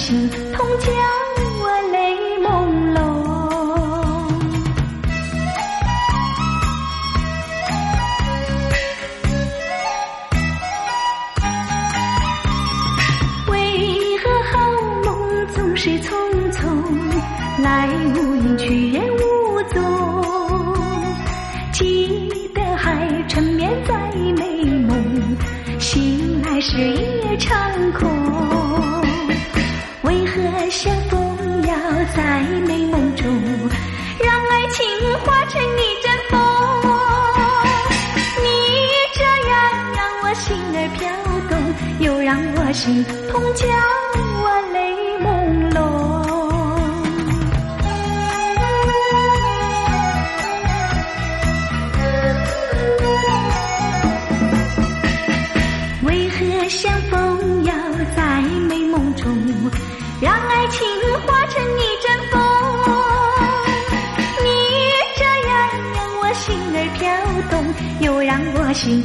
心痛，叫动，又让我心痛，叫我泪朦胧。为何相逢要在美梦中，让爱情化成一阵风？你这样让我心儿飘动，又让我心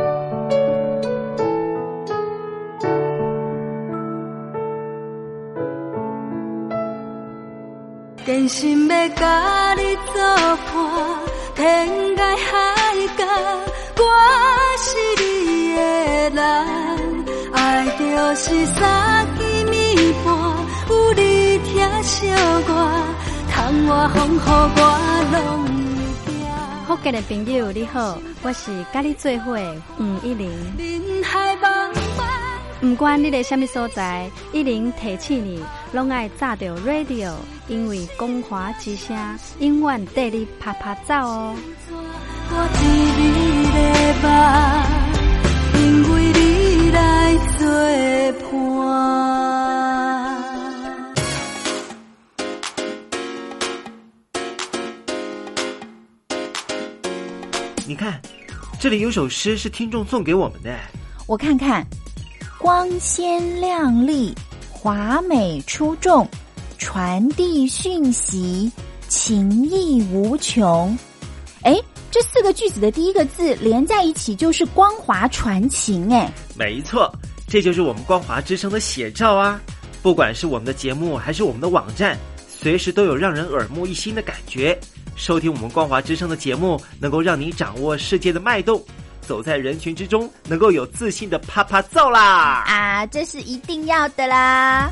真心要甲你作伴，天涯海角，我是你的人。爱就是三更暝半，有你疼惜我，窗外风雨。福建的朋友你好，我是甲你做伙的黄一玲。不管你在什么所在，一零提起你，拢爱炸着 radio，因为光华之声永远带你啪啪走哦。我因为你来作伴。你看，这里有首诗是听众送给我们的，我看看。光鲜亮丽，华美出众，传递讯息，情意无穷。哎，这四个句子的第一个字连在一起就是光华传情。哎，没错，这就是我们光华之声的写照啊！不管是我们的节目还是我们的网站，随时都有让人耳目一新的感觉。收听我们光华之声的节目，能够让你掌握世界的脉动。走在人群之中，能够有自信的啪啪揍啦！啊，这是一定要的啦！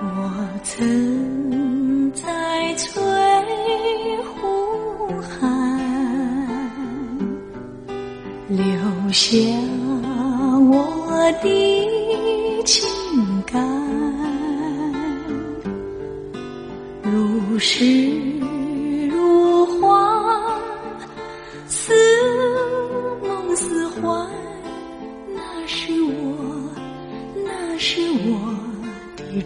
我曾在翠湖畔留下我的情感，如诗如画，似梦似幻，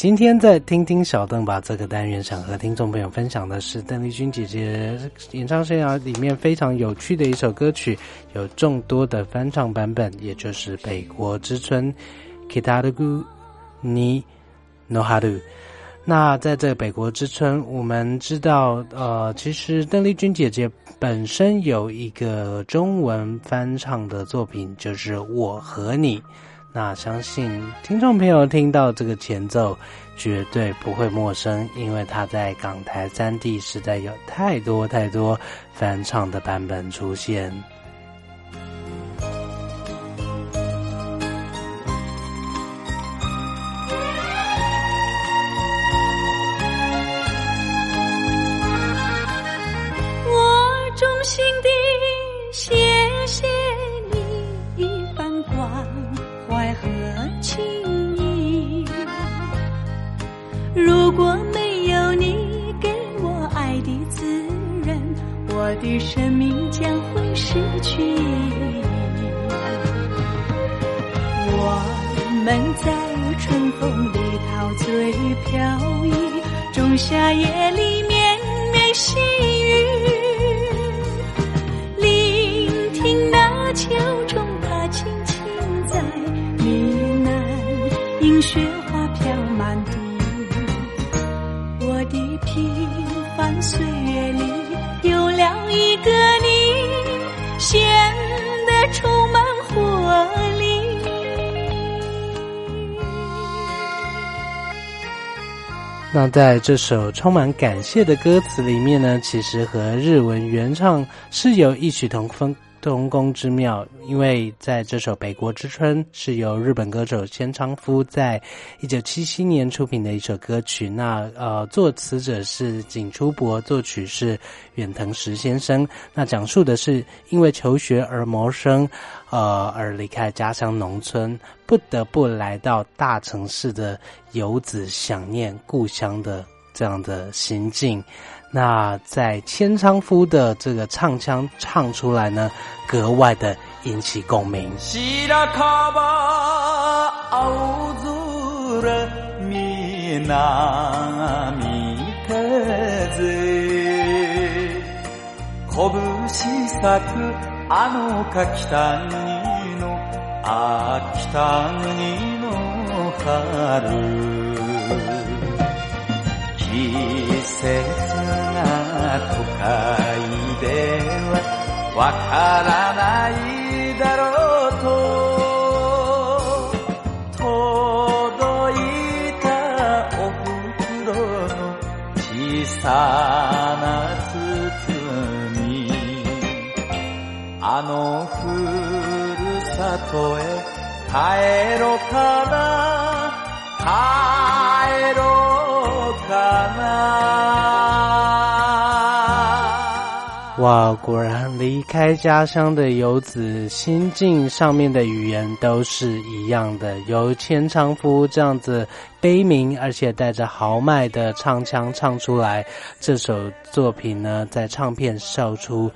今天在听听小邓吧这个单元，想和听众朋友分享的是邓丽君姐姐演唱生涯里面非常有趣的一首歌曲，有众多的翻唱版本，也就是《北国之春》（Kitaru ni noharu）。那在这《北国之春》，我们知道，呃，其实邓丽君姐姐本身有一个中文翻唱的作品，就是《我和你》。那相信听众朋友听到这个前奏，绝对不会陌生，因为它在港台三地实在有太多太多翻唱的版本出现。那在这首充满感谢的歌词里面呢，其实和日文原唱是有异曲同工。同工之妙，因为在这首《北国之春》是由日本歌手千昌夫在一九七七年出品的一首歌曲。那呃，作词者是井出博，作曲是远藤石先生。那讲述的是因为求学而谋生，呃，而离开家乡农村，不得不来到大城市的游子想念故乡的这样的心境。那在千昌夫的这个唱腔唱出来呢，格外的引起共鸣。季節が都会ではわからないだろうと届いたお袋の小さな包み。あのふるさとへ帰ろうかな。哇，果然离开家乡的游子，心境上面的语言都是一样的。由千昌夫这样子悲鸣，而且带着豪迈的唱腔唱出来，这首作品呢，在唱片售出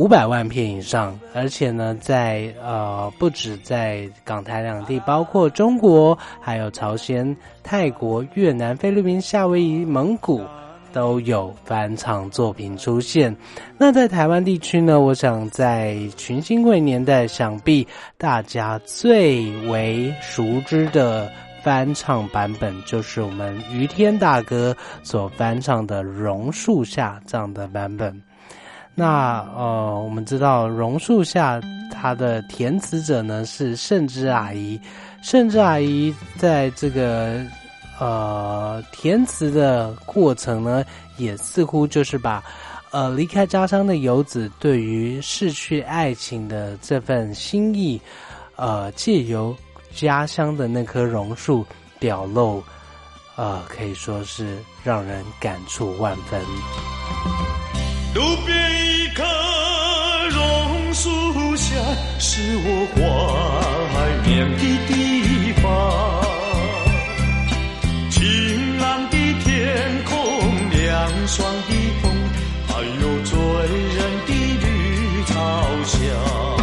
五百万片以上，而且呢，在呃不止在港台两地，包括中国、还有朝鲜、泰国、越南、菲律宾、夏威夷、蒙古。都有翻唱作品出现。那在台湾地区呢？我想在群星会年代，想必大家最为熟知的翻唱版本，就是我们于天大哥所翻唱的《榕树下》这样的版本。那呃，我们知道《榕树下》它的填词者呢是盛之阿姨，盛之阿姨在这个。呃，填词的过程呢，也似乎就是把，呃，离开家乡的游子对于逝去爱情的这份心意，呃，借由家乡的那棵榕树表露，呃，可以说是让人感触万分。路边一棵榕树下，是我怀念的地方。晴朗的天空，凉爽的风，还有醉人的绿草香。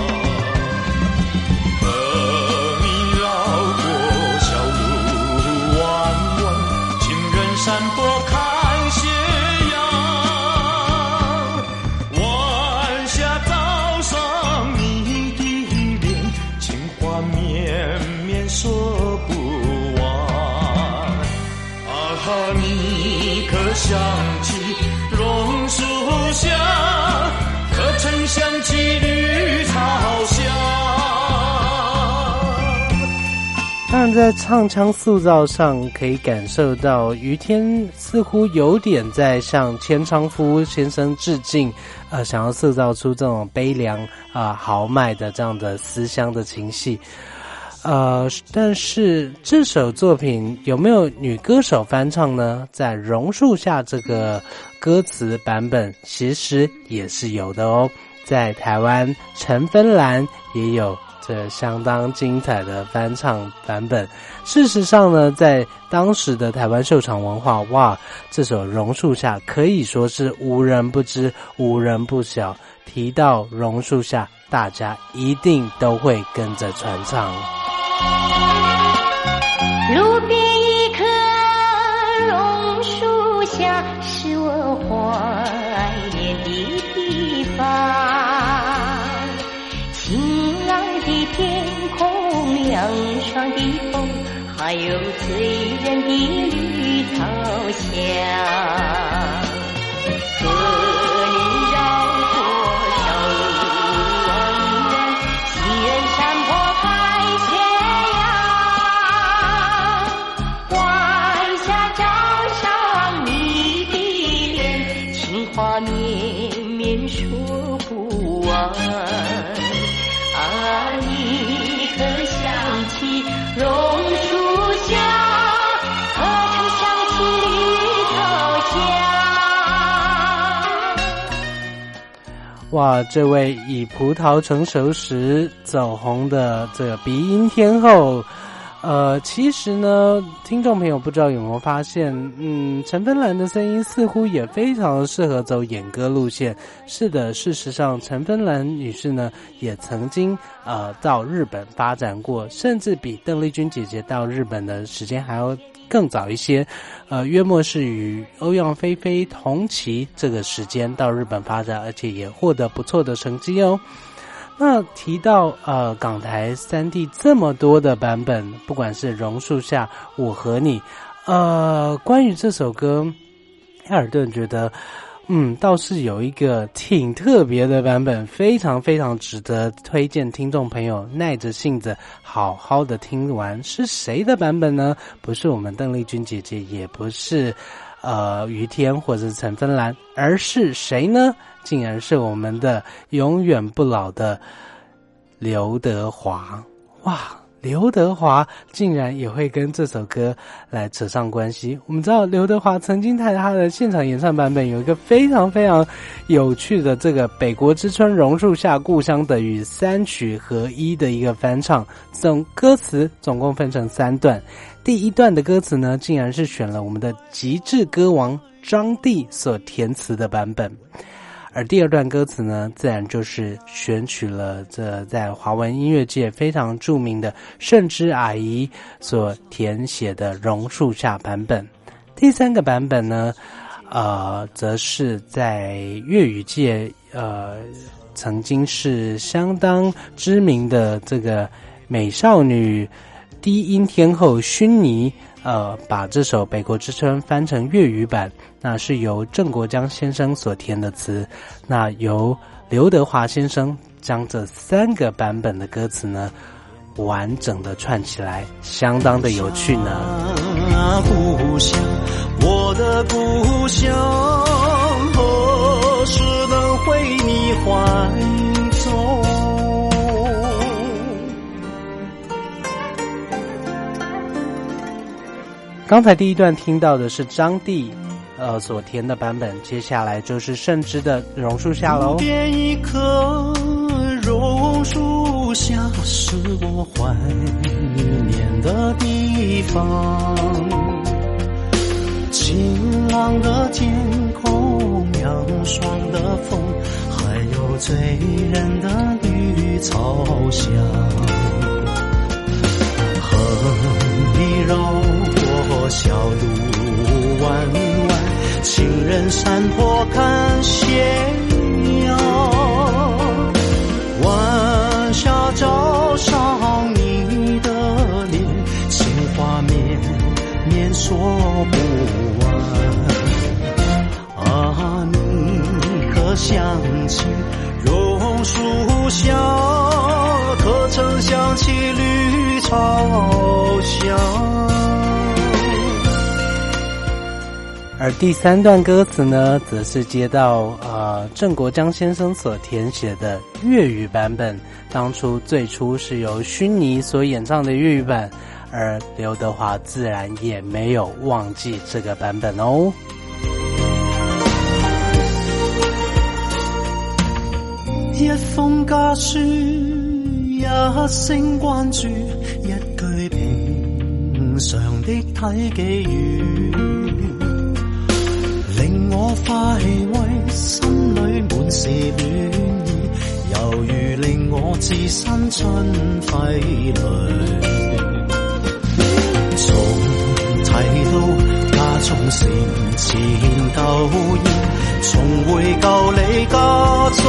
当然，在唱腔塑造上，可以感受到于天似乎有点在向千昌夫先生致敬，呃，想要塑造出这种悲凉啊豪迈的这样的思乡的情绪。呃，但是这首作品有没有女歌手翻唱呢？在榕树下这个歌词版本，其实也是有的哦。在台湾陈芬兰也有。这相当精彩的翻唱版本。事实上呢，在当时的台湾秀场文化，哇，这首《榕树下》可以说是无人不知、无人不晓。提到榕树下，大家一定都会跟着传唱。路边一棵榕树下，是我怀念的地方。晴朗的天空凉爽的风，还有醉人的绿草香。哇，这位以葡萄成熟时走红的这个鼻音天后，呃，其实呢，听众朋友不知道有没有发现，嗯，陈芬兰的声音似乎也非常适合走演歌路线。是的，事实上，陈芬兰女士呢，也曾经呃到日本发展过，甚至比邓丽君姐姐到日本的时间还要。更早一些，呃，约莫是与欧阳菲菲同期这个时间到日本发展，而且也获得不错的成绩哦。那提到呃港台三 D 这么多的版本，不管是榕树下、我和你，呃，关于这首歌，艾尔顿觉得。嗯，倒是有一个挺特别的版本，非常非常值得推荐听众朋友耐着性子好好的听完。是谁的版本呢？不是我们邓丽君姐姐，也不是呃于天或者陈芬兰，而是谁呢？竟然是我们的永远不老的刘德华！哇！刘德华竟然也会跟这首歌来扯上关系。我们知道刘德华曾经在他的现场演唱版本有一个非常非常有趣的这个《北国之春榕树下故乡的雨》三曲合一的一个翻唱，总歌词总共分成三段。第一段的歌词呢，竟然是选了我们的极致歌王张帝所填词的版本。而第二段歌词呢，自然就是选取了这在华文音乐界非常著名的盛之阿姨所填写的榕树下版本。第三个版本呢，呃，则是在粤语界呃曾经是相当知名的这个美少女低音天后薰妮。呃，把这首《北国之春》翻成粤语版，那是由郑国江先生所填的词，那由刘德华先生将这三个版本的歌词呢，完整的串起来，相当的有趣呢。故乡，我的故乡，何时能回你怀？刚才第一段听到的是张帝，呃所填的版本，接下来就是盛之的榕树下喽。边一棵榕树下，是我怀念的地方。晴朗的天空，凉爽的风，还有醉人的绿草香，和你小路弯弯，情人山坡看斜阳，晚霞照上你的脸，情话绵绵说不完。啊，你可想起榕树下，可曾想起绿草香？而第三段歌词呢，则是接到呃郑国江先生所填写的粤语版本。当初最初是由薰妮所演唱的粤语版，而刘德华自然也没有忘记这个版本哦。一封家书，一声关注，一句平常的体寄语。令我快慰，心里满是暖意，犹如令我置身春晖里。从提到家中成前旧忆，重回旧里家中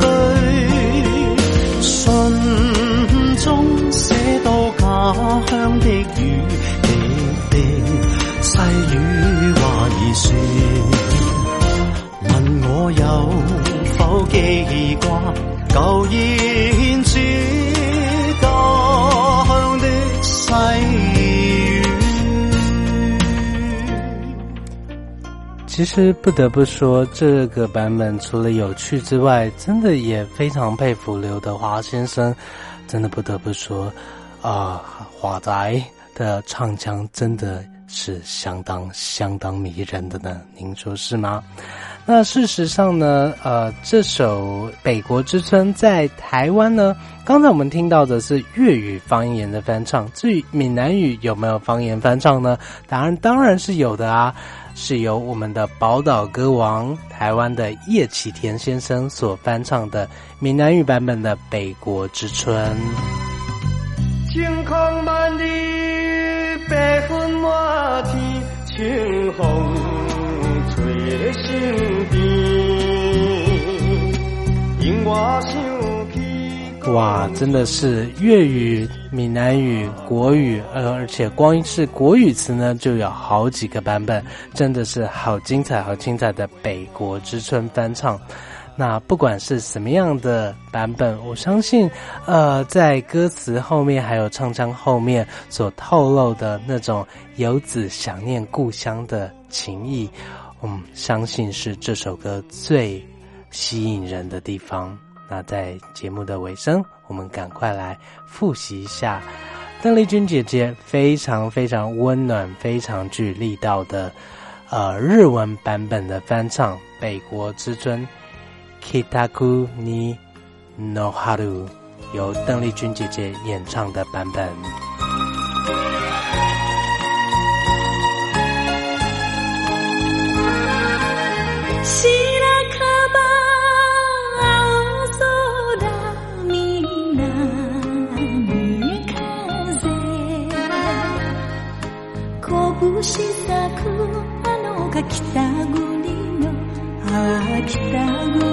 居，信。中写到家乡的雨，滴滴细雨。说，问我有否记挂旧燕子家乡的细。其实不得不说，这个版本除了有趣之外，真的也非常佩服刘德华先生。真的不得不说，啊，华仔的唱腔真的。是相当相当迷人的呢，您说是吗？那事实上呢，呃，这首《北国之春》在台湾呢，刚才我们听到的是粤语方言的翻唱，至于闽南语有没有方言翻唱呢？答案当然是有的啊，是由我们的宝岛歌王台湾的叶启田先生所翻唱的闽南语版本的《北国之春》。晴空万里。白云满天，清风吹在身边，令我想起。哇，真的是粤语、闽南语、国语，呃，而且光是国语词呢，就有好几个版本，真的是好精彩、好精彩的《北国之春》翻唱。那不管是什么样的版本，我相信，呃，在歌词后面还有唱腔后面所透露的那种游子想念故乡的情谊，嗯，相信是这首歌最吸引人的地方。那在节目的尾声，我们赶快来复习一下邓丽君姐姐非常非常温暖、非常具力道的呃日文版本的翻唱《北国之尊》Kitaku ni no haru，由邓丽君姐姐演唱的版本。し咲くあのが北国のああ北国